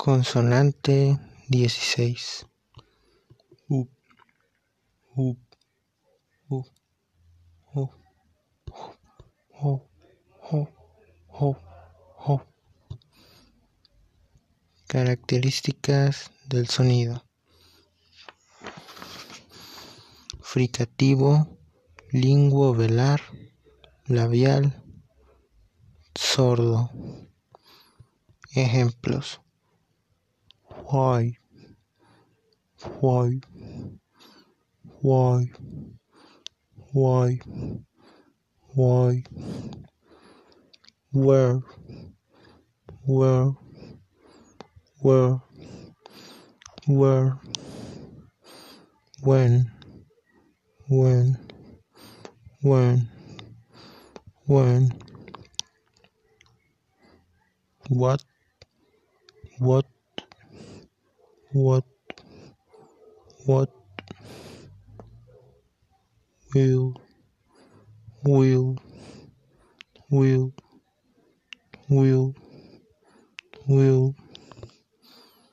Consonante 16. U, u, u, u, o, o, o, o. Características del sonido. Fricativo, linguo velar, labial, sordo. Ejemplos. Why, why, why, why, why, where, where, where, where, when, when, when, when, what, what, what, what, will, will, will, will, will